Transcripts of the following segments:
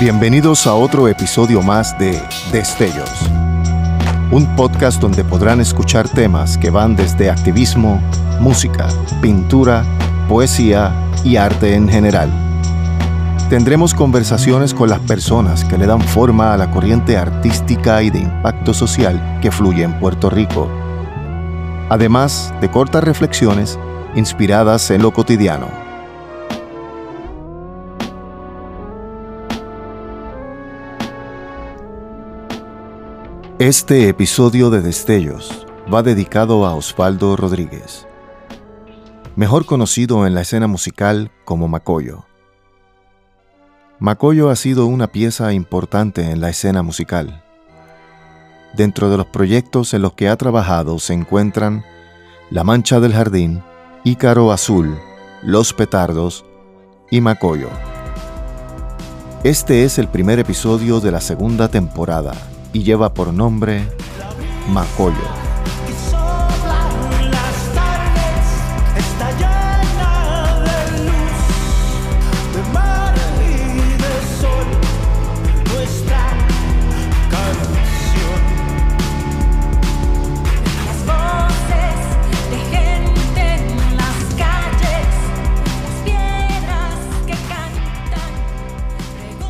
Bienvenidos a otro episodio más de Destellos, un podcast donde podrán escuchar temas que van desde activismo, música, pintura, poesía y arte en general. Tendremos conversaciones con las personas que le dan forma a la corriente artística y de impacto social que fluye en Puerto Rico, además de cortas reflexiones inspiradas en lo cotidiano. Este episodio de Destellos va dedicado a Osvaldo Rodríguez, mejor conocido en la escena musical como Macoyo. Macoyo ha sido una pieza importante en la escena musical. Dentro de los proyectos en los que ha trabajado se encuentran La Mancha del Jardín, Ícaro Azul, Los Petardos y Macoyo. Este es el primer episodio de la segunda temporada y lleva por nombre Macoyo.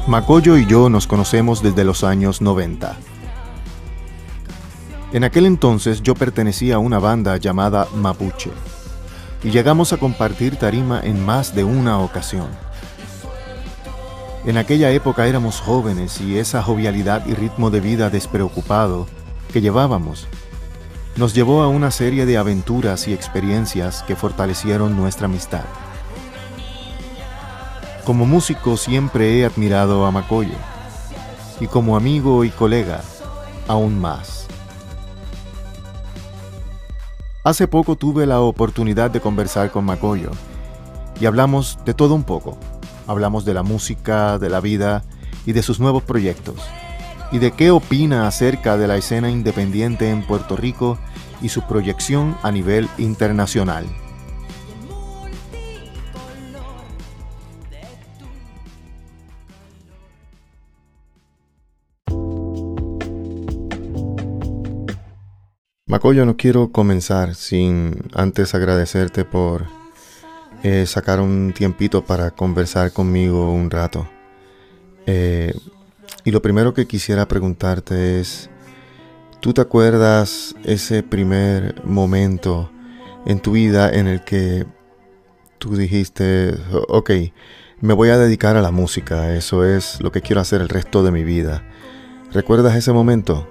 Macoyo y yo nos conocemos desde los años 90. En aquel entonces yo pertenecía a una banda llamada Mapuche y llegamos a compartir tarima en más de una ocasión. En aquella época éramos jóvenes y esa jovialidad y ritmo de vida despreocupado que llevábamos nos llevó a una serie de aventuras y experiencias que fortalecieron nuestra amistad. Como músico siempre he admirado a Macoyo y como amigo y colega aún más. Hace poco tuve la oportunidad de conversar con Macoyo y hablamos de todo un poco. Hablamos de la música, de la vida y de sus nuevos proyectos y de qué opina acerca de la escena independiente en Puerto Rico y su proyección a nivel internacional. Macoyo, no quiero comenzar sin antes agradecerte por eh, sacar un tiempito para conversar conmigo un rato. Eh, y lo primero que quisiera preguntarte es, ¿tú te acuerdas ese primer momento en tu vida en el que tú dijiste, ok, me voy a dedicar a la música, eso es lo que quiero hacer el resto de mi vida? ¿Recuerdas ese momento?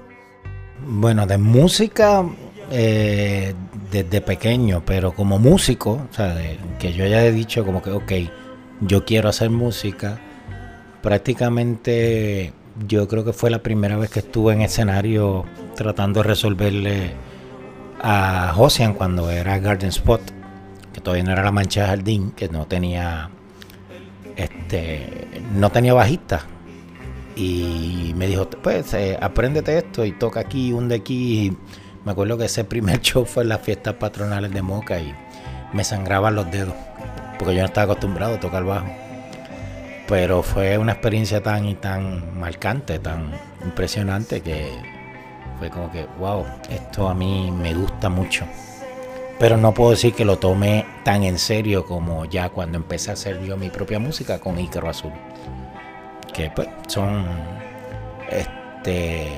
Bueno, de música eh, desde pequeño, pero como músico, o sea, que yo ya he dicho como que, ok, yo quiero hacer música, prácticamente yo creo que fue la primera vez que estuve en escenario tratando de resolverle a Josian cuando era Garden Spot, que todavía no era la mancha de jardín, que no tenía este no tenía bajista y me dijo, pues eh, apréndete esto y toca aquí, un de aquí. me acuerdo que ese primer show fue en las fiestas patronales de Moca y me sangraban los dedos, porque yo no estaba acostumbrado a tocar bajo. Pero fue una experiencia tan y tan marcante, tan impresionante que fue como que, wow, esto a mí me gusta mucho. Pero no puedo decir que lo tomé tan en serio como ya cuando empecé a hacer yo mi propia música con Ícaro Azul que pues son este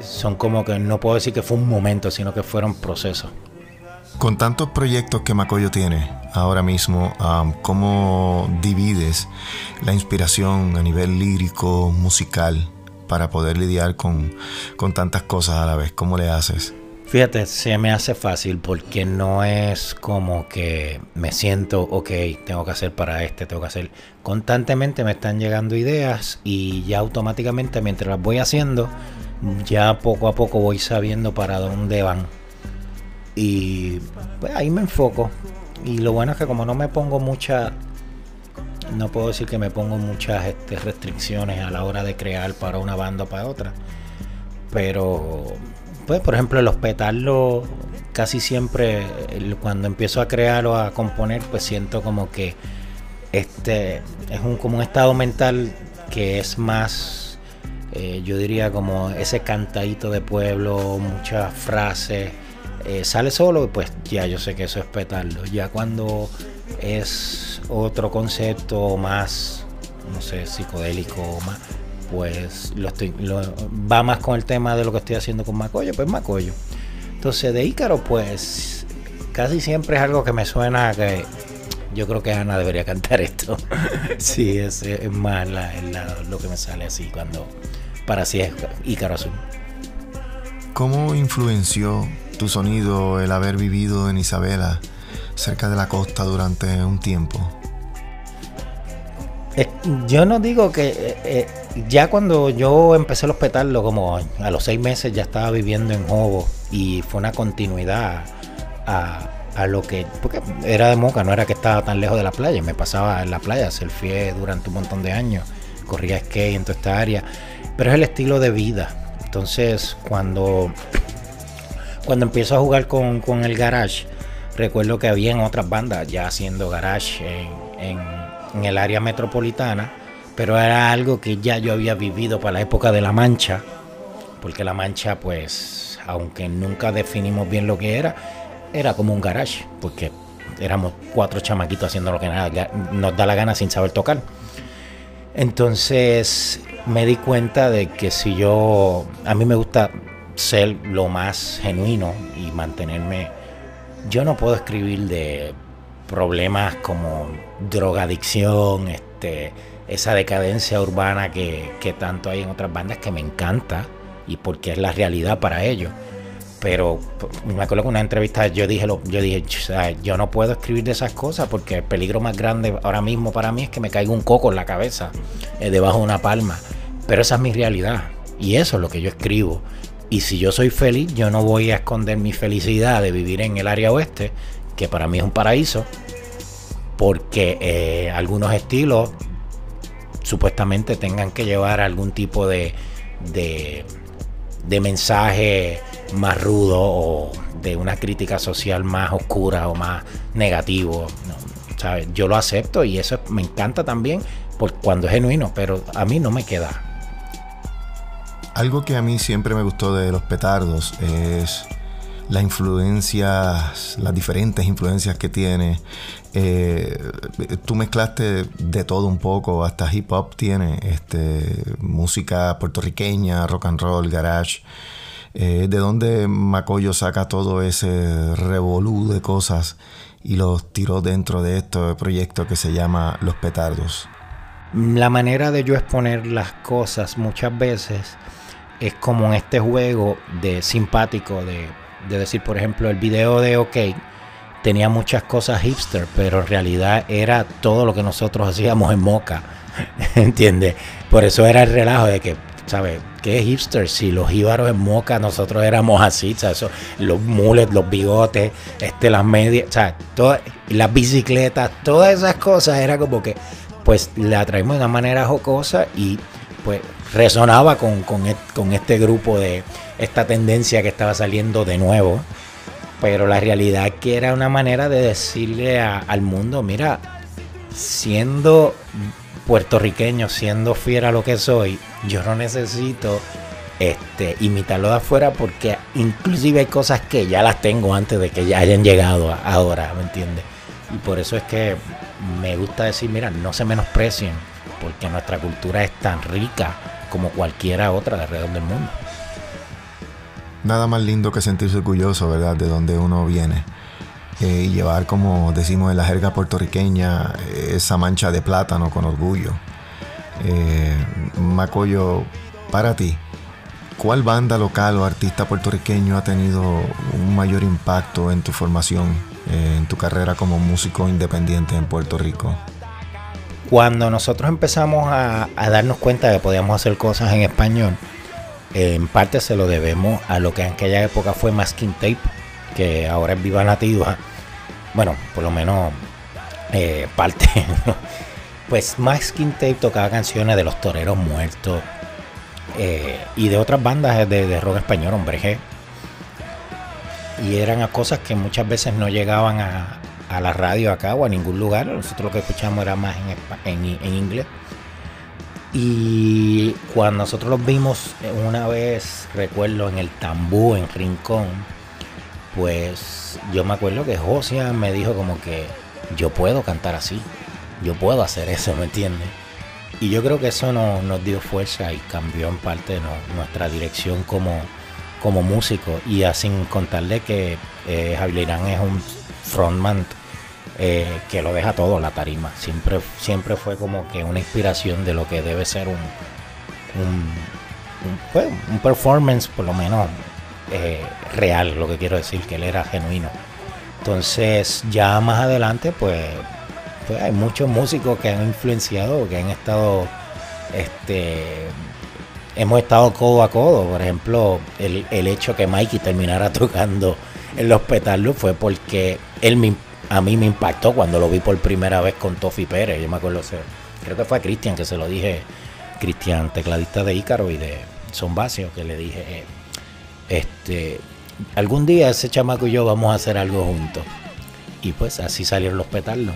son como que no puedo decir que fue un momento, sino que fueron procesos. Con tantos proyectos que Macoyo tiene ahora mismo, ¿cómo divides la inspiración a nivel lírico, musical, para poder lidiar con, con tantas cosas a la vez? ¿Cómo le haces? Fíjate, se me hace fácil porque no es como que me siento, ok, tengo que hacer para este, tengo que hacer. Constantemente me están llegando ideas y ya automáticamente mientras las voy haciendo, ya poco a poco voy sabiendo para dónde van. Y pues ahí me enfoco. Y lo bueno es que como no me pongo mucha, no puedo decir que me pongo muchas este, restricciones a la hora de crear para una banda o para otra. Pero pues por ejemplo los petardos casi siempre cuando empiezo a crear o a componer pues siento como que este es un como un estado mental que es más, eh, yo diría como ese cantadito de pueblo, muchas frases. Eh, sale solo, pues ya yo sé que eso es petarlo. Ya cuando es otro concepto más, no sé, psicodélico, más, pues lo estoy, va más con el tema de lo que estoy haciendo con Macoyo, pues Macoyo. Entonces de Ícaro, pues casi siempre es algo que me suena que yo creo que Ana debería cantar esto. sí, es, más lo que me sale así cuando para así es Ícaro Azul. ¿Cómo influenció tu sonido el haber vivido en Isabela, cerca de la costa durante un tiempo? yo no digo que eh, eh, ya cuando yo empecé los petardos, como a los seis meses ya estaba viviendo en Jobo y fue una continuidad a, a lo que. Porque era de Moca, no era que estaba tan lejos de la playa. Me pasaba en la playa, surfé durante un montón de años, corría skate en toda esta área. Pero es el estilo de vida. Entonces, cuando, cuando empiezo a jugar con, el garage, recuerdo que había otras bandas ya haciendo garage en, en el área metropolitana, pero era algo que ya yo había vivido para la época de La Mancha, porque La Mancha, pues, aunque nunca definimos bien lo que era, era como un garage, porque éramos cuatro chamaquitos haciendo lo que nada, nos da la gana sin saber tocar. Entonces me di cuenta de que si yo, a mí me gusta ser lo más genuino y mantenerme, yo no puedo escribir de problemas como drogadicción, este, esa decadencia urbana que, que tanto hay en otras bandas que me encanta y porque es la realidad para ellos pero me acuerdo que en una entrevista yo dije, yo dije, yo no puedo escribir de esas cosas porque el peligro más grande ahora mismo para mí es que me caiga un coco en la cabeza, eh, debajo de una palma. Pero esa es mi realidad y eso es lo que yo escribo. Y si yo soy feliz, yo no voy a esconder mi felicidad de vivir en el área oeste, que para mí es un paraíso, porque eh, algunos estilos supuestamente tengan que llevar algún tipo de, de mensaje más rudo o de una crítica social más oscura o más negativo. Yo lo acepto y eso me encanta también cuando es genuino, pero a mí no me queda. Algo que a mí siempre me gustó de los petardos es las influencias, las diferentes influencias que tiene. Eh, tú mezclaste de todo un poco, hasta hip hop tiene, este, música puertorriqueña, rock and roll, garage. Eh, ¿De dónde Macoyo saca todo ese revolú de cosas y los tiró dentro de este proyecto que se llama Los Petardos? La manera de yo exponer las cosas muchas veces es como en este juego de simpático, de, de decir, por ejemplo, el video de OK tenía muchas cosas hipster, pero en realidad era todo lo que nosotros hacíamos en Moca. ¿Entiendes? Por eso era el relajo de que ¿sabes? ¿Qué hipster? Si los jíbaros en Moca nosotros éramos así, ¿sabes? Los mules, los bigotes, este, las medias, ¿sabes? Las bicicletas, todas esas cosas era como que, pues la traímos de una manera jocosa y pues resonaba con, con, este grupo de esta tendencia que estaba saliendo de nuevo. Pero la realidad que era una manera de decirle al mundo, mira, siendo puertorriqueño, siendo fiera a lo que soy, yo no necesito este, imitarlo de afuera porque inclusive hay cosas que ya las tengo antes de que ya hayan llegado ahora, ¿me entiendes? Y por eso es que me gusta decir, mira, no se menosprecien, porque nuestra cultura es tan rica como cualquiera otra de alrededor del mundo. Nada más lindo que sentirse orgulloso, ¿verdad? De donde uno viene. Eh, y llevar, como decimos en la jerga puertorriqueña, esa mancha de plátano con orgullo. Eh, Macoyo, para ti, ¿cuál banda local o artista puertorriqueño ha tenido un mayor impacto en tu formación, eh, en tu carrera como músico independiente en Puerto Rico? Cuando nosotros empezamos a, darnos cuenta de que podíamos hacer cosas en español, en parte se lo debemos a lo que en aquella época fue Masking Tape, que ahora es Viva Nativa, bueno, por lo menos eh, parte, pues Max Tape tocaba canciones de los toreros muertos eh, y de otras bandas de, rock español, hombre G. Y eran cosas que muchas veces no llegaban a, la radio acá o a ningún lugar. Nosotros lo que escuchamos era más en, en inglés. Y cuando nosotros los vimos una vez, recuerdo, en el Tambú, en Rincón, pues yo me acuerdo que Josia me dijo como que yo puedo cantar así, yo puedo hacer eso, ¿me entiendes? Y yo creo que eso nos, dio fuerza y cambió en parte nuestra dirección como, como músico. Y así contarle que eh, Javier Irán es un frontman eh, que lo deja todo la tarima. Siempre, siempre fue como que una inspiración de lo que debe ser un, un, pues, performance, por lo menos eh, real, lo que quiero decir, que él era genuino. Entonces, ya más adelante, pues, pues hay muchos músicos que han influenciado, que han estado, este, hemos estado codo a codo. Por ejemplo, el, el hecho que Mikey terminara tocando en los petardos fue porque él me a mí me impactó cuando lo vi por primera vez con Tofi Pérez. Yo me acuerdo, creo que fue a Cristian que se lo dije, Cristian, tecladista de Ícaro y de Son que le dije, eh, este, algún día ese chamaco y yo vamos a hacer algo juntos. Y pues así salieron los petardos.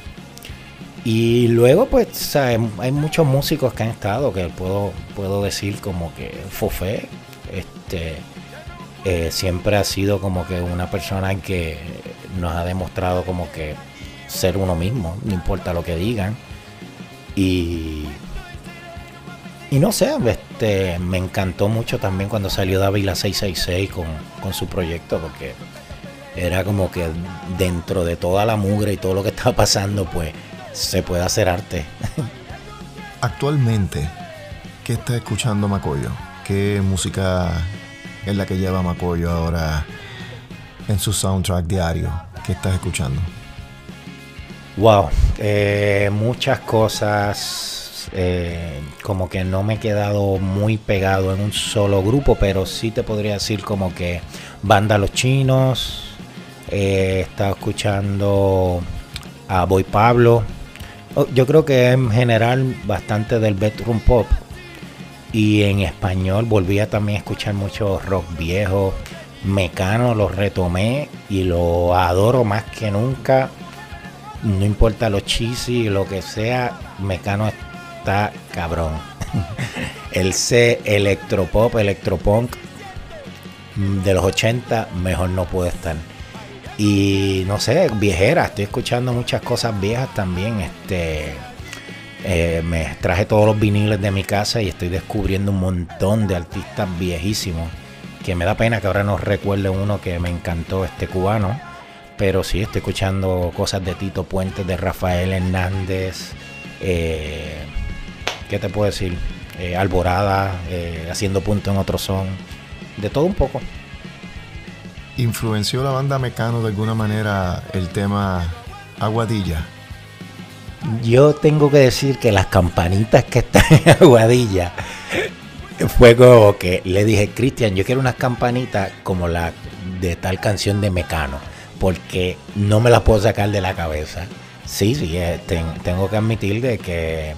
Y luego, pues, hay muchos músicos que han estado, que puedo, puedo decir como que Fofé, este, eh, siempre ha sido como que una persona que nos ha demostrado como que ser uno mismo, no importa lo que digan. Y, y no sé, este, me encantó mucho también cuando salió David la 666 con, con su proyecto, porque era como que dentro de toda la mugre y todo lo que estaba pasando, pues se puede hacer arte. Actualmente, ¿qué está escuchando Macoyo? ¿Qué música es la que lleva Macoyo ahora en su soundtrack diario que estás escuchando? Wow, eh, muchas cosas. Eh, como que no me he quedado muy pegado en un solo grupo, pero sí te podría decir como que Banda Los Chinos. Eh, he estado escuchando a Boy Pablo. Oh, yo creo que en general bastante del bedroom pop. Y en español también a escuchar mucho rock viejo. Mecano lo retomé y lo adoro más que nunca. No importa lo cheesy, lo que sea, Mecano está cabrón. El C electropop, electropunk de los 80, mejor no puede estar. Y no sé, viejera, estoy escuchando muchas cosas viejas también. Este eh, me traje todos los viniles de mi casa y estoy descubriendo un montón de artistas viejísimos que me da pena que ahora no recuerde uno que me encantó este cubano, pero sí estoy escuchando cosas de Tito Puentes, de Rafael Hernández, eh, ¿qué te puedo decir? Eh, Alborada, eh, haciendo punto en otro son, de todo un poco. ¿Influenció la banda Mecano de alguna manera el tema Aguadilla? Yo tengo que decir que las campanitas que están en Aguadilla fue como que le dije, Cristian, yo quiero unas campanitas como la de tal canción de Mecano, porque no me las puedo sacar de la cabeza. Sí, sí, eh, tengo que admitir de que,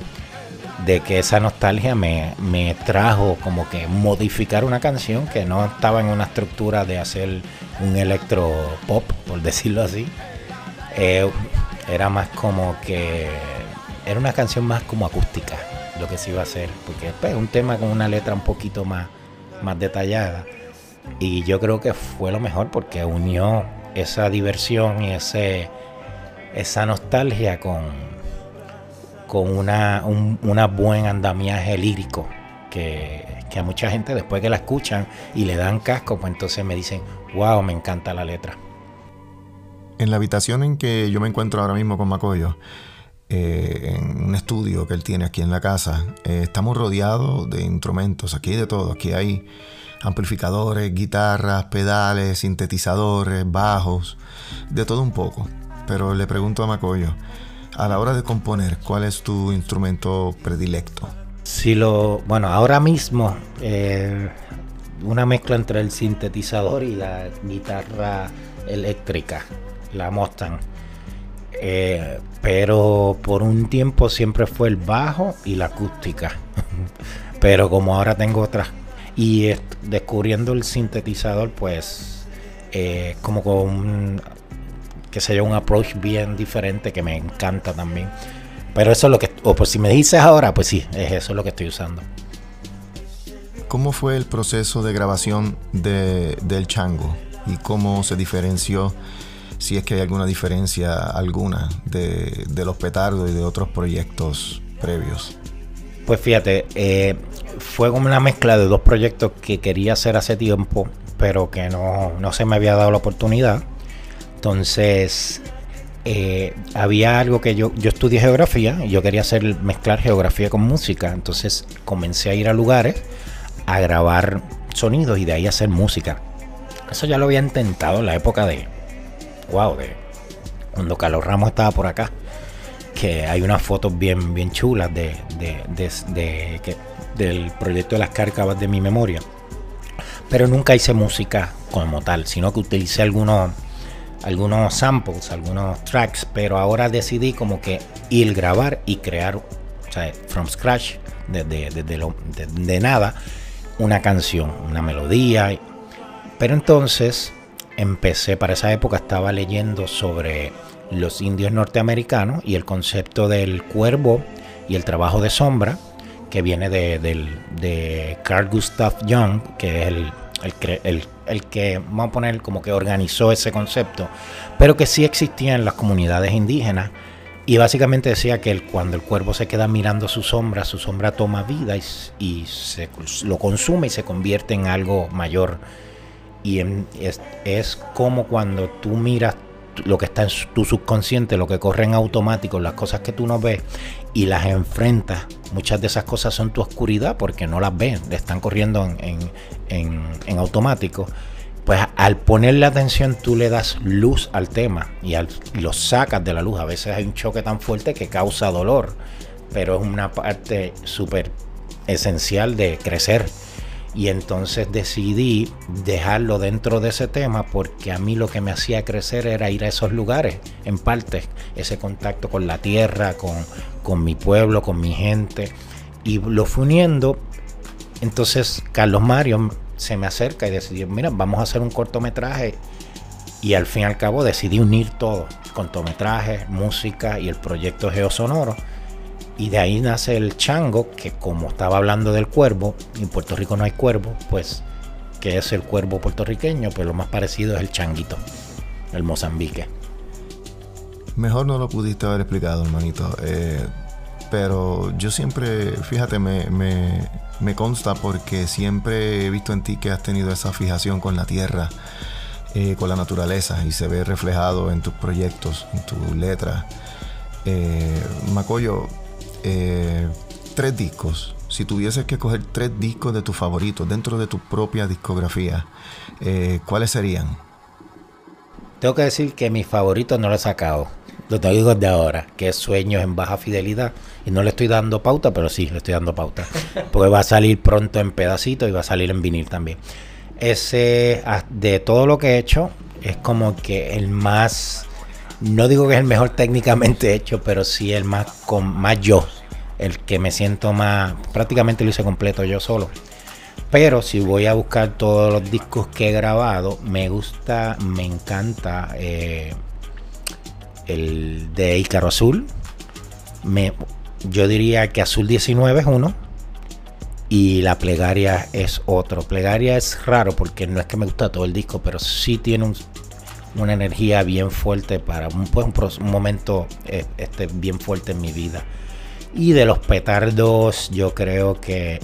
de que esa nostalgia me, trajo como que modificar una canción que no estaba en una estructura de hacer un electro pop, por decirlo así. Eh, era más como que era una canción más como acústica lo que se iba a hacer, porque es pues, un tema con una letra un poquito más, más detallada. Y yo creo que fue lo mejor porque unió esa diversión y ese, esa nostalgia con, con una, un una buen andamiaje lírico que, que, a mucha gente después que la escuchan y le dan casco, pues entonces me dicen, wow, me encanta la letra. En la habitación en que yo me encuentro ahora mismo con Macoyo, eh, en un estudio que él tiene aquí en la casa, eh, estamos rodeados de instrumentos, aquí hay de todo, aquí hay amplificadores, guitarras, pedales, sintetizadores, bajos, de todo un poco. Pero le pregunto a Macoyo, a la hora de componer, ¿cuál es tu instrumento predilecto? Si lo, bueno, ahora mismo eh, una mezcla entre el sintetizador y la guitarra eléctrica, la Mustang. Eh, pero por un tiempo siempre fue el bajo y la acústica. pero como ahora tengo otras y descubriendo el sintetizador, pues eh, como con que sé un approach bien diferente que me encanta también. Pero eso es lo que, o por si me dices ahora, pues sí, es eso lo que estoy usando. ¿Cómo fue el proceso de grabación de, del Chango? ¿Y cómo se diferenció, si es que hay alguna diferencia alguna, de, los petardos y de otros proyectos previos? Pues fíjate, eh, fue como una mezcla de dos proyectos que quería hacer hace tiempo, pero que no, no se me había dado la oportunidad. Entonces, eh, había algo que yo, yo estudié geografía y yo quería hacer mezclar geografía con música. Entonces comencé a ir a lugares a grabar sonidos y de ahí hacer música. Eso ya lo había intentado en la época de. Wow, de cuando Carlos Ramos estaba por acá. Que hay unas fotos bien, bien chulas de, de, del proyecto de las cárcavas de mi memoria. Pero nunca hice música como tal, sino que utilicé algunos algunos samples, algunos tracks, pero ahora decidí como que ir grabar y crear, o sea, from scratch, desde de, nada, una canción, una melodía. Pero entonces empecé, para esa época estaba leyendo sobre los indios norteamericanos y el concepto del cuervo y el trabajo de sombra, que viene de, de Carl Gustav Jung, que es el el, que, vamos a poner, como que organizó ese concepto, pero que sí existía en las comunidades indígenas. Y básicamente decía que cuando el cuervo se queda mirando su sombra, su sombra toma vida y, se, lo consume y se convierte en algo mayor. Y es, es, como cuando tú miras lo que está en tu subconsciente, lo que corre en automático, las cosas que tú no ves y las enfrentas. Muchas de esas cosas son tu oscuridad porque no las ves, están corriendo en, automático. Pues al ponerle atención tú le das luz al tema y, al, y lo sacas de la luz. A veces hay un choque tan fuerte que causa dolor, pero es una parte súper esencial de crecer y entonces decidí dejarlo dentro de ese tema porque a mí lo que me hacía crecer era ir a esos lugares, en parte, ese contacto con la tierra, con, mi pueblo, con mi gente. Y lo fui uniendo. Entonces Carlos Mario se me acerca y decidió, mira, vamos a hacer un cortometraje. Y al fin y al cabo decidí unir todo, cortometraje, música y el proyecto Geosonoro y de ahí nace el chango, que como estaba hablando del cuervo, en Puerto Rico no hay cuervo, pues que es el cuervo puertorriqueño, pues lo más parecido es el changuito, el Mozambique. Mejor no lo pudiste haber explicado, hermanito. Eh, pero yo siempre, fíjate, me, me, consta porque siempre he visto en ti que has tenido esa fijación con la tierra, eh, con la naturaleza, y se ve reflejado en tus proyectos, en tus letras. Eh, Macoyo, eh, tres discos, si tuvieses que coger tres discos de tus favoritos dentro de tu propia discografía, eh, ¿cuáles serían? Tengo que decir que mis favoritos no los he sacado. Los digo de ahora, que es Sueños en Baja Fidelidad. Y no le estoy dando pauta, pero sí, le estoy dando pauta. Porque va a salir pronto en pedacitos y va a salir en vinil también. Ese, ah, de todo lo que he hecho, es como que el más no digo que es el mejor técnicamente hecho, pero sí el más, con, más yo. El que me siento más. Prácticamente lo hice completo yo solo. Pero si voy a buscar todos los discos que he grabado, me gusta, me encanta eh, el de Ícaro Azul. Me, yo diría que Azul 19 es uno. Y la plegaria es otro. Plegaria es raro porque no es que me gusta todo el disco, pero sí tiene un, una energía bien fuerte para un, pues, un, momento eh, este, bien fuerte en mi vida. Y de los petardos, yo creo que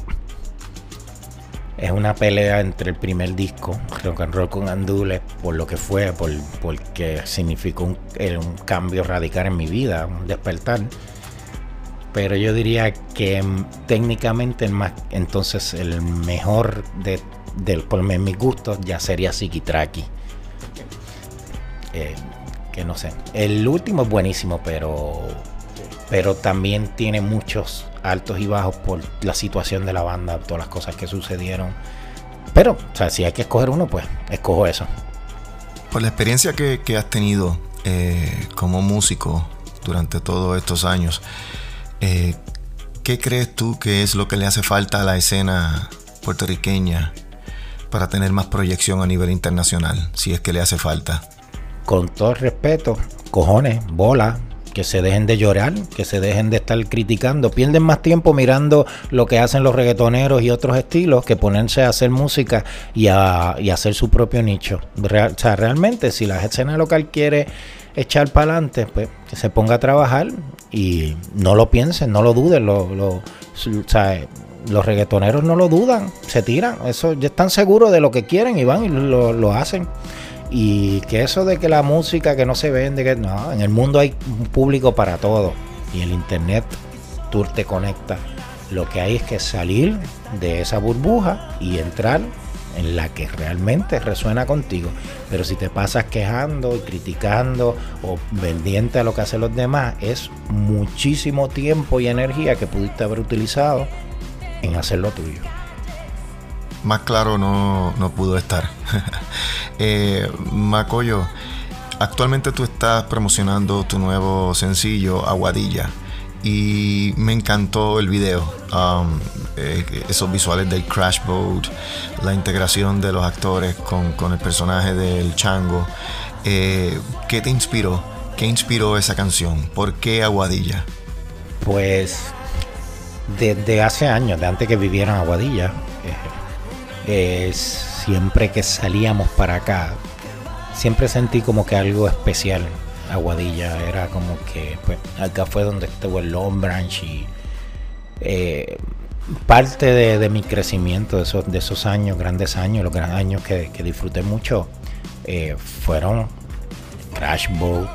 es una pelea entre el primer disco, Rock and Roll con Andules, por lo que fue, por, porque significó un, cambio radical en mi vida, un despertar. Pero yo diría que técnicamente el entonces el mejor de, del, por mis gustos ya sería Traki eh, que no sé. El último es buenísimo, pero, pero también tiene muchos altos y bajos por la situación de la banda, todas las cosas que sucedieron. Pero, o sea, si hay que escoger uno, pues escojo eso. Por la experiencia que, has tenido eh, como músico durante todos estos años, eh, ¿qué crees tú que es lo que le hace falta a la escena puertorriqueña para tener más proyección a nivel internacional, si es que le hace falta? Con todo respeto, cojones, bola, que se dejen de llorar, que se dejen de estar criticando, pierden más tiempo mirando lo que hacen los reggaetoneros y otros estilos que ponerse a hacer música y a y hacer su propio nicho. o sea, realmente si la escena local quiere echar para adelante, pues que se ponga a trabajar y no lo piensen, no lo duden, lo, lo, los reggaetoneros no lo dudan, se tiran, eso ya están seguros de lo que quieren y van y lo, lo hacen. Y que eso de que la música que no se vende, que no, en el mundo hay un público para todo. Y el internet tú te conectas. Lo que hay es que salir de esa burbuja y entrar en la que realmente resuena contigo. Pero si te pasas quejando y criticando o vendiente a lo que hacen los demás, es muchísimo tiempo y energía que pudiste haber utilizado en hacer lo tuyo. Más claro no, no pudo estar. eh, Macoyo, actualmente tú estás promocionando tu nuevo sencillo, Aguadilla. Y me encantó el video, um, eh, esos visuales del Crash Boat, la integración de los actores con, el personaje del Chango. Eh, ¿Qué te inspiró? ¿Qué inspiró esa canción? ¿Por qué Aguadilla? Pues desde hace años, de antes que vivieran Aguadilla, eh, siempre que salíamos para acá, siempre sentí como que algo especial. Aguadilla era como que, pues, acá fue donde estuvo el Long Branch y eh, parte de, mi crecimiento de esos, años, grandes años, los grandes años que, disfruté mucho, eh, fueron Crash Boat,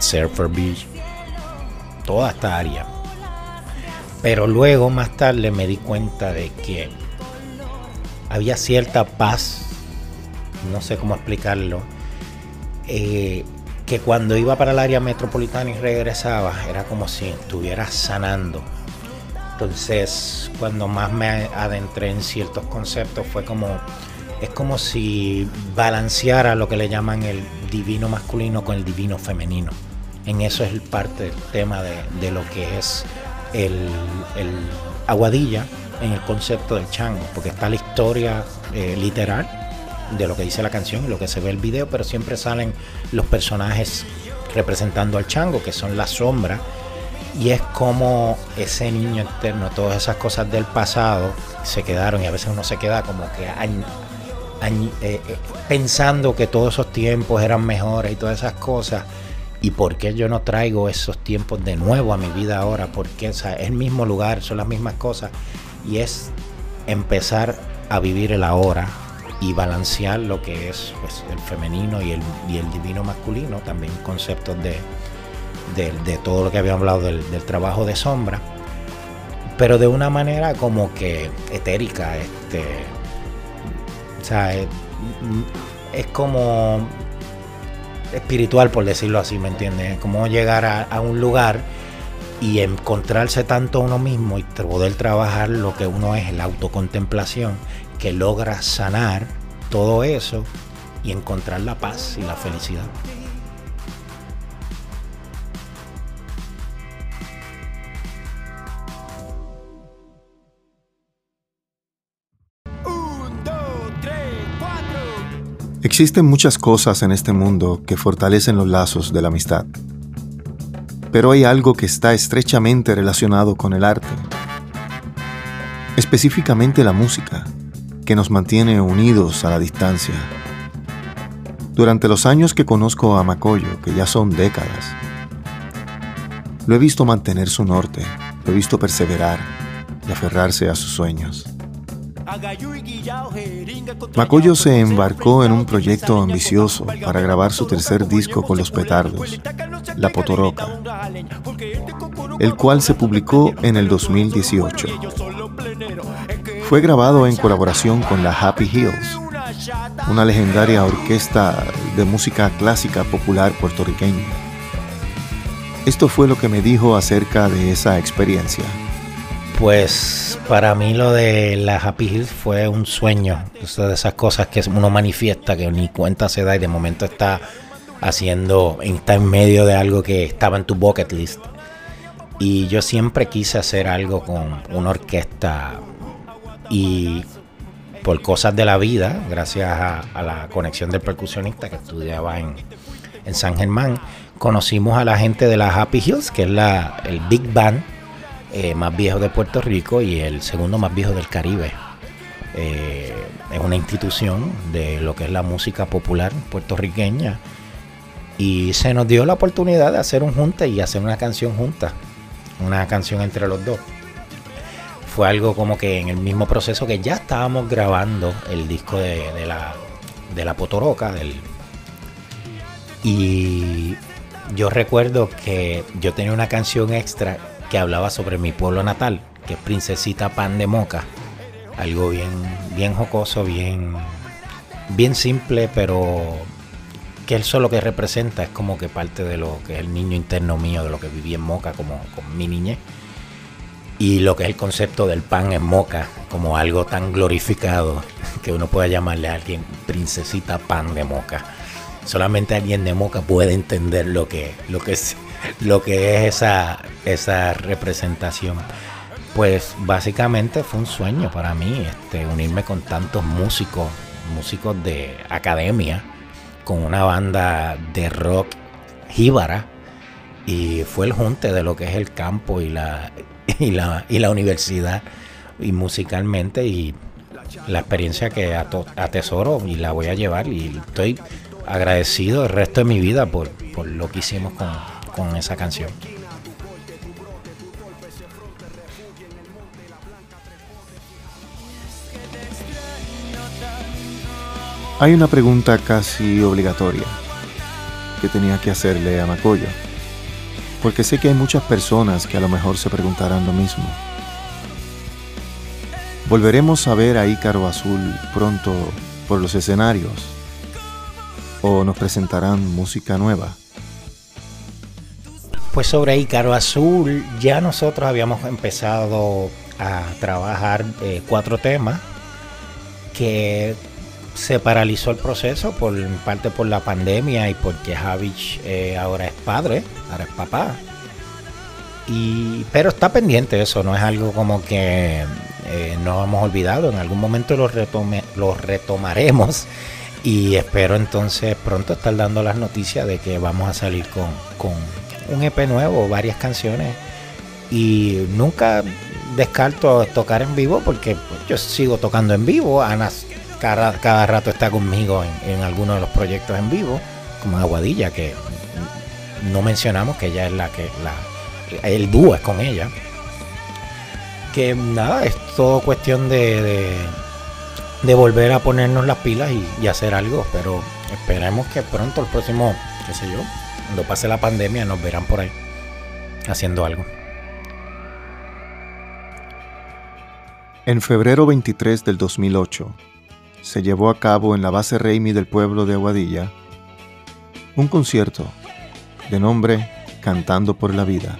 Surfer Beach, toda esta área. Pero luego, más tarde, me di cuenta de que había cierta paz, no sé cómo explicarlo, eh, que cuando iba para el área metropolitana y regresaba era como si estuviera sanando. Entonces, cuando más me adentré en ciertos conceptos, fue como, es como si balanceara lo que le llaman el divino masculino con el divino femenino. En eso es parte del tema de, lo que es el, el aguadilla, en el concepto del chango, porque está la historia eh, literal de lo que dice la canción y lo que se ve el video, pero siempre salen los personajes representando al chango, que son la sombra, y es como ese niño eterno, todas esas cosas del pasado se quedaron y a veces uno se queda como que eh, eh, pensando que todos esos tiempos eran mejores y todas esas cosas. ¿Y por qué yo no traigo esos tiempos de nuevo a mi vida ahora? Porque es el mismo lugar, son las mismas cosas y es empezar a vivir el ahora y balancear lo que es pues, el femenino y el, el, divino masculino, también conceptos de, de, todo lo que habíamos hablado del, trabajo de sombra, pero de una manera como que etérica, este, o sea, es, como espiritual, por decirlo así, ¿me entiendes? Como llegar a un lugar y encontrarse tanto uno mismo y poder trabajar lo que uno es, la autocontemplación, que logra sanar todo eso y encontrar la paz y la felicidad. Existen muchas cosas en este mundo que fortalecen los lazos de la amistad pero hay algo que está estrechamente relacionado con el arte, específicamente la música, que nos mantiene unidos a la distancia. Durante los años que conozco a Macoyo, que ya son décadas, lo he visto mantener su norte, lo he visto perseverar y aferrarse a sus sueños. Macoyo se embarcó en un proyecto ambicioso para grabar su tercer disco con los petardos, La Potoroca, el cual se publicó en el 2018. Fue grabado en colaboración con la Happy Hills, una legendaria orquesta de música clásica popular puertorriqueña. Esto fue lo que me dijo acerca de esa experiencia. Pues para mí lo de la Happy Hills fue un sueño. de esas cosas que uno manifiesta que ni cuenta se da y de momento está haciendo, está en medio de algo que estaba en tu bucket list. Y yo siempre quise hacer algo con una orquesta y por cosas de la vida, gracias a, la conexión del percusionista que estudiaba en, San Germán, conocimos a la gente de la Happy Hills, que es la, el Big Band eh, más viejo de Puerto Rico y el segundo más viejo del Caribe. Eh, es una institución de lo que es la música popular puertorriqueña y se nos dio la oportunidad de hacer un junte y hacer una canción junta, una canción entre los dos. Fue algo como que en el mismo proceso que ya estábamos grabando el disco de, la, de la Potoroca. Del, y yo recuerdo que yo tenía una canción extra que hablaba sobre mi pueblo natal, que es Princesita Pan de Moca. Algo bien, bien jocoso, bien, bien simple, pero que eso lo que representa es como que parte de lo que es el niño interno mío, de lo que viví en Moca como con mi niñez. Y lo que es el concepto del pan en Moca, como algo tan glorificado que uno pueda llamarle a alguien princesita pan de Moca. Solamente alguien de Moca puede entender lo que, lo que es lo que es esa, esa representación. Pues básicamente fue un sueño para mí este, unirme con tantos músicos, músicos de academia, con una banda de rock jíbara. Y fue el junte de lo que es el campo y la, y la, y la universidad y musicalmente y la experiencia que atesoro y la voy a llevar y estoy agradecido el resto de mi vida por, por lo que hicimos con, con esa canción. Hay una pregunta casi obligatoria que tenía que hacerle a Macoyo, porque sé que hay muchas personas que a lo mejor se preguntarán lo mismo. ¿Volveremos a ver a Ícaro Azul pronto por los escenarios? ¿O nos presentarán música nueva? Pues sobre Ícaro Azul ya nosotros habíamos empezado a trabajar eh, cuatro temas que se paralizó el proceso por parte por la pandemia y porque Javich eh, ahora es padre, ahora es papá. Y, pero está pendiente eso, no es algo como que eh, no hemos olvidado, en algún momento lo, retome, lo retomaremos y espero entonces pronto estar dando las noticias de que vamos a salir con, con un EP nuevo, varias canciones. Y nunca descarto tocar en vivo porque pues, yo sigo tocando en vivo. Ana cada, cada rato está conmigo en, en algunos de los proyectos en vivo, como Aguadilla, que no mencionamos que ella es la que la, el dúo es con ella. Que nada, es todo cuestión de, de, volver a ponernos las pilas y, y hacer algo, pero esperemos que pronto el próximo, qué sé yo, cuando pase la pandemia nos verán por ahí haciendo algo. En febrero 23 del 2008 se llevó a cabo en la base Reimi del pueblo de Aguadilla un concierto de nombre Cantando por la Vida,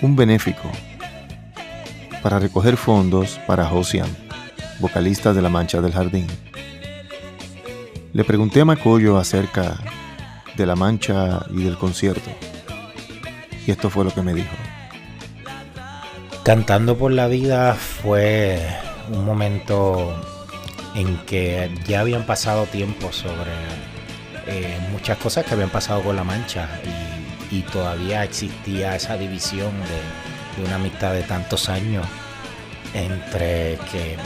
un benéfico para recoger fondos para Josian, vocalista de La Mancha del Jardín. Le pregunté a Macoyo acerca de La Mancha y del concierto. Y esto fue lo que me dijo. Cantando por la vida fue un momento en que ya habían pasado tiempo sobre eh, muchas cosas que habían pasado con La Mancha y, todavía existía esa división de, una amistad de tantos años entre que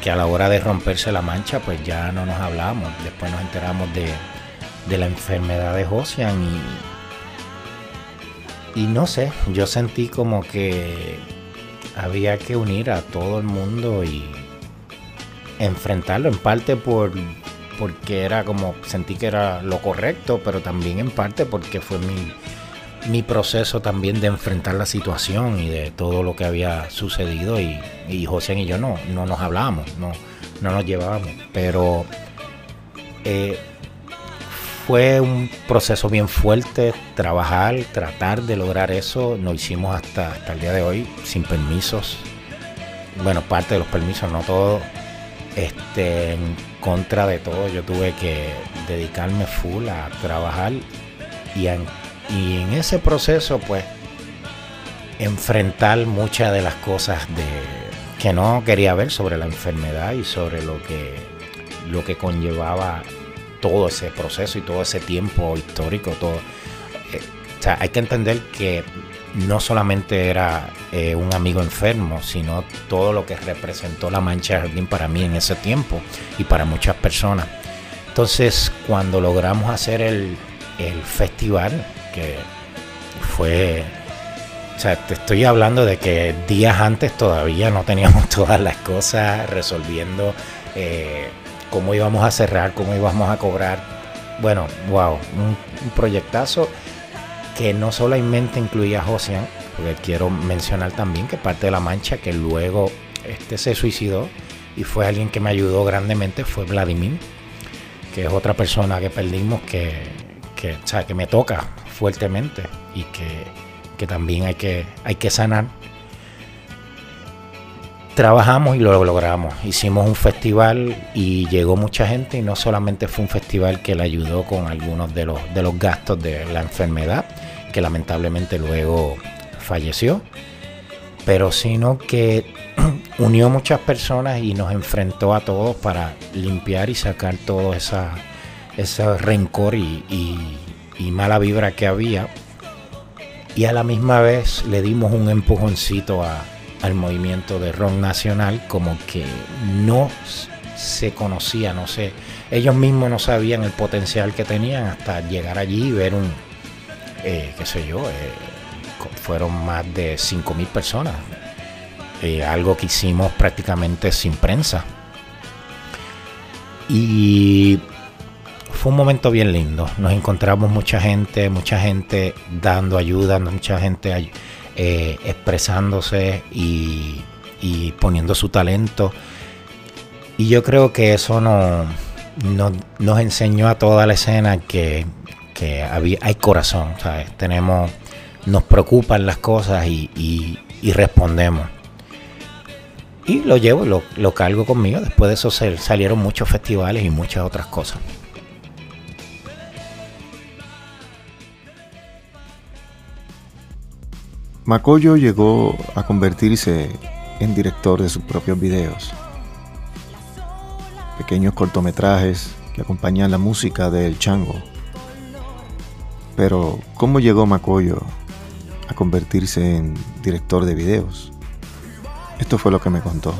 que a la hora de romperse la mancha pues ya no nos hablábamos después nos enteramos de, de la enfermedad de Josian y, y no sé, yo sentí como que había que unir a todo el mundo y enfrentarlo en parte por porque era como sentí que era lo correcto, pero también en parte porque fue mi, mi proceso también de enfrentar la situación y de todo lo que había sucedido y, y José y yo no, no nos hablábamos, no, no nos llevábamos, pero eh, fue un proceso bien fuerte, trabajar, tratar de lograr eso. Lo hicimos hasta, hasta el día de hoy sin permisos. Bueno, parte de los permisos, no todo. Este, en contra de todo, yo tuve que dedicarme full a trabajar y, y en ese proceso, pues, enfrentar muchas de las cosas de, que no quería ver sobre la enfermedad y sobre lo que, lo que conllevaba todo ese proceso y todo ese tiempo histórico. Todo. Eh, o sea, hay que entender que no solamente era eh, un amigo enfermo, sino todo lo que representó la Mancha de Jardín para mí en ese tiempo y para muchas personas. Entonces, cuando logramos hacer el, el festival, que fue o sea, te estoy hablando de que días antes todavía no teníamos todas las cosas resolviendo eh, cómo íbamos a cerrar, cómo íbamos a cobrar. Bueno, wow, un, proyectazo que no solamente incluía a Josian, porque quiero mencionar también que parte de la mancha que luego este se suicidó y fue alguien que me ayudó grandemente, fue Vladimir, que es otra persona que perdimos que, que, o sea, que me toca fuertemente y que que también hay que, hay que sanar. Trabajamos y lo logramos. Hicimos un festival y llegó mucha gente y no solamente fue un festival que le ayudó con algunos de los, de los gastos de la enfermedad, que lamentablemente luego falleció, pero sino que unió muchas personas y nos enfrentó a todos para limpiar y sacar todo esa, ese rencor y, y mala vibra que había y a la misma vez le dimos un empujoncito al movimiento de rock nacional como que no se conocía, no sé, ellos mismos no sabían el potencial que tenían hasta llegar allí y ver un, eh, qué sé yo, eh, fueron más de 5.000 personas, eh, algo que hicimos prácticamente sin prensa. Y fue un momento bien lindo. Nos encontramos mucha gente, mucha gente dando ayuda, mucha gente eh, expresándose y, poniendo su talento. Y yo creo que eso no, nos enseñó a toda la escena que, hay corazón, Tenemos, nos preocupan las cosas y, respondemos. Y lo llevo, lo, lo cargo conmigo. Después de eso salieron muchos festivales y muchas otras cosas. Macoyo llegó a convertirse en director de sus propios videos, pequeños cortometrajes que acompañan la música del chango. Pero, ¿cómo llegó Macoyo a convertirse en director de videos? Esto fue lo que me contó.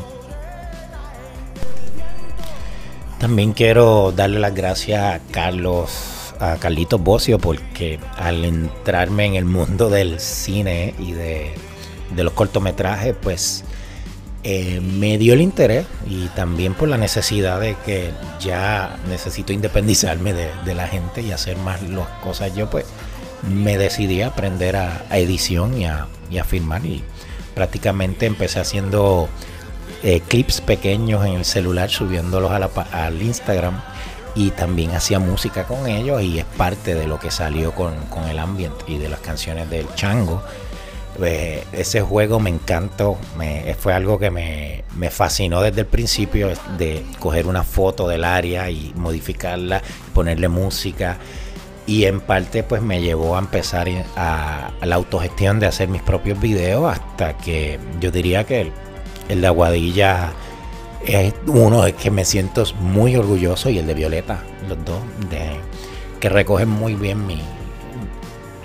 También quiero darle las gracias a Carlos a Carlitos Bocio porque al entrarme en el mundo del cine y de, los cortometrajes, pues eh, me dio el interés y también por la necesidad de que ya necesito independizarme de, la gente y hacer más las cosas yo, pues me decidí a aprender a, edición y a, y filmar y prácticamente empecé haciendo eh, clips pequeños en el celular, subiéndolos a al Instagram y también hacía música con ellos y es parte de lo que salió con, el ambiente y de las canciones del Chango. Eh, ese juego me encantó, me, fue algo que me, fascinó desde el principio, de coger una foto del área y modificarla, ponerle música y en parte pues me llevó a empezar a, la autogestión de hacer mis propios videos hasta que yo diría que el, el de Aguadilla es uno de que me siento muy orgulloso y el de Violeta, los dos, de, que recogen muy bien mi,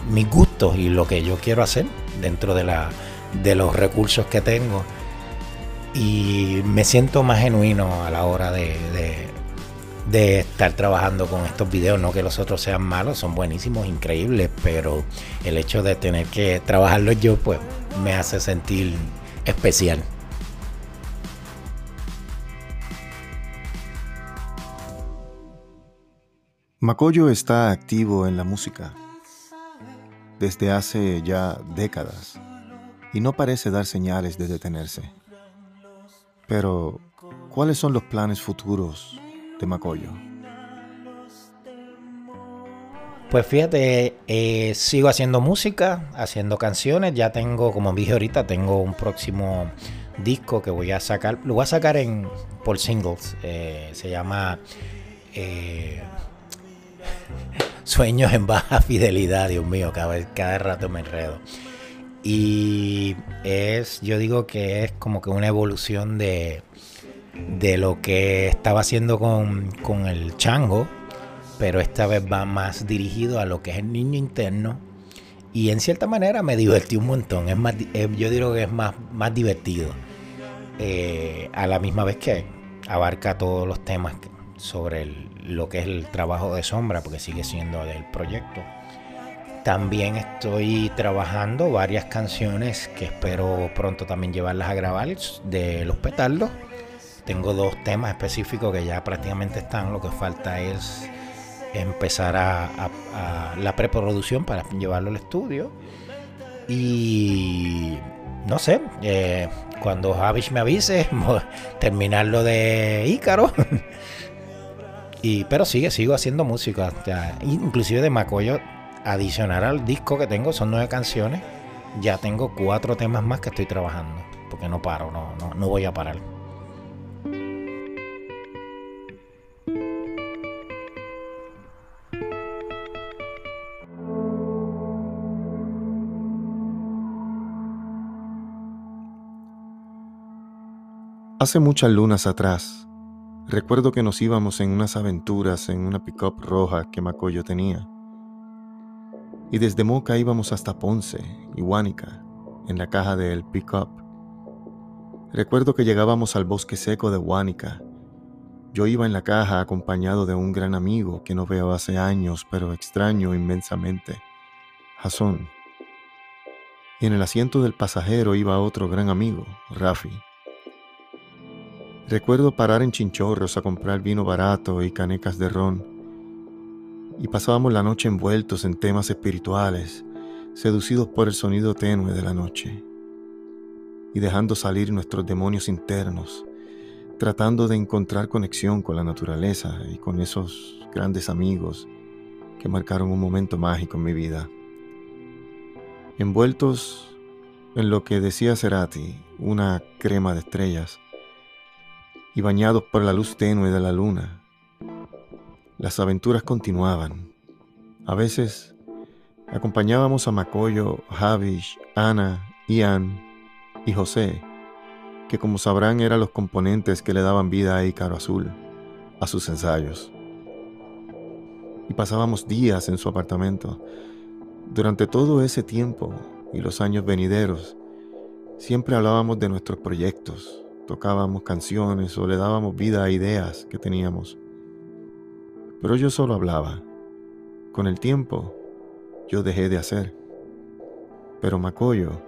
mis gustos y lo que yo quiero hacer dentro de, la, de los recursos que tengo. Y me siento más genuino a la hora de, de, estar trabajando con estos videos. No que los otros sean malos, son buenísimos, increíbles, pero el hecho de tener que trabajarlos yo, pues me hace sentir especial. Macoyo está activo en la música desde hace ya décadas y no parece dar señales de detenerse. Pero, ¿cuáles son los planes futuros de Macoyo? Pues fíjate, eh, sigo haciendo música, haciendo canciones. Ya tengo, como dije ahorita, tengo un próximo disco que voy a sacar. Lo voy a sacar en por singles. Eh, se llama eh, Sueños en baja fidelidad, Dios mío, cada, cada rato me enredo. Y es, yo digo que es como que una evolución de, de lo que estaba haciendo con, con el chango, pero esta vez va más dirigido a lo que es el niño interno. Y en cierta manera me divertí un montón. Es más, yo digo que es más, más divertido. Eh, a la misma vez que abarca todos los temas sobre lo que es el trabajo de sombra, porque sigue siendo del proyecto. También estoy trabajando varias canciones que espero pronto también llevarlas a grabar de Los Petardos. Tengo dos temas específicos que ya prácticamente están. Lo que falta es empezar a, la preproducción para llevarlo al estudio. Y no sé, eh, cuando Javish me avise, terminar lo de Ícaro. y, pero sigue, sigo haciendo música. inclusive de Macoyo, adicionar al disco que tengo, son nueve canciones. Ya tengo cuatro temas más que estoy trabajando. Porque no paro, no, no, no voy a parar. Hace muchas lunas atrás, recuerdo que nos íbamos en unas aventuras en una pickup roja que Macoyo tenía. Y desde Moca íbamos hasta Ponce y Huánica, en la caja del pickup. Recuerdo que llegábamos al bosque seco de Huánica. Yo iba en la caja acompañado de un gran amigo que no veo hace años, pero extraño inmensamente, Jason. Y en el asiento del pasajero iba otro gran amigo, Rafi. Recuerdo parar en Chinchorros a comprar vino barato y canecas de ron. Y pasábamos la noche envueltos en temas espirituales, seducidos por el sonido tenue de la noche. Y dejando salir nuestros demonios internos, tratando de encontrar conexión con la naturaleza y con esos grandes amigos que marcaron un momento mágico en mi vida. Envueltos en lo que decía Cerati, una crema de estrellas, y bañados por la luz tenue de la luna. Las aventuras continuaban. A veces acompañábamos a Macoyo, Javish, Ana, Ian y José, que como sabrán eran los componentes que le daban vida a Ícaro Azul, a sus ensayos. Y pasábamos días en su apartamento. Durante todo ese tiempo y los años venideros, siempre hablábamos de nuestros proyectos, tocábamos canciones o le dábamos vida a ideas que teníamos. Pero yo solo hablaba. Con el tiempo, yo dejé de hacer. Pero Macoyo,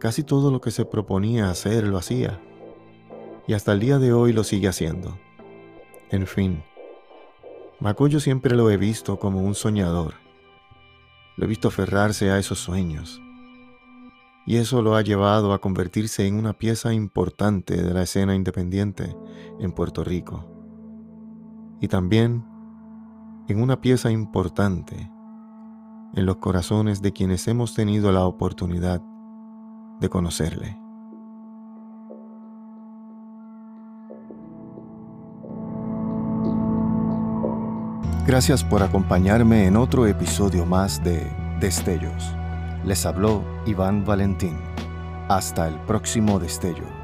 casi todo lo que se proponía hacer lo hacía. Y hasta el día de hoy lo sigue haciendo. En fin, Macoyo siempre lo he visto como un soñador. Lo he visto aferrarse a esos sueños y eso lo ha llevado a convertirse en una pieza importante de la escena independiente en Puerto Rico. Y también en una pieza importante en los corazones de quienes hemos tenido la oportunidad de conocerle. Gracias por acompañarme en otro episodio más de Destellos. Les habló Iván Valentín. Hasta el próximo destello.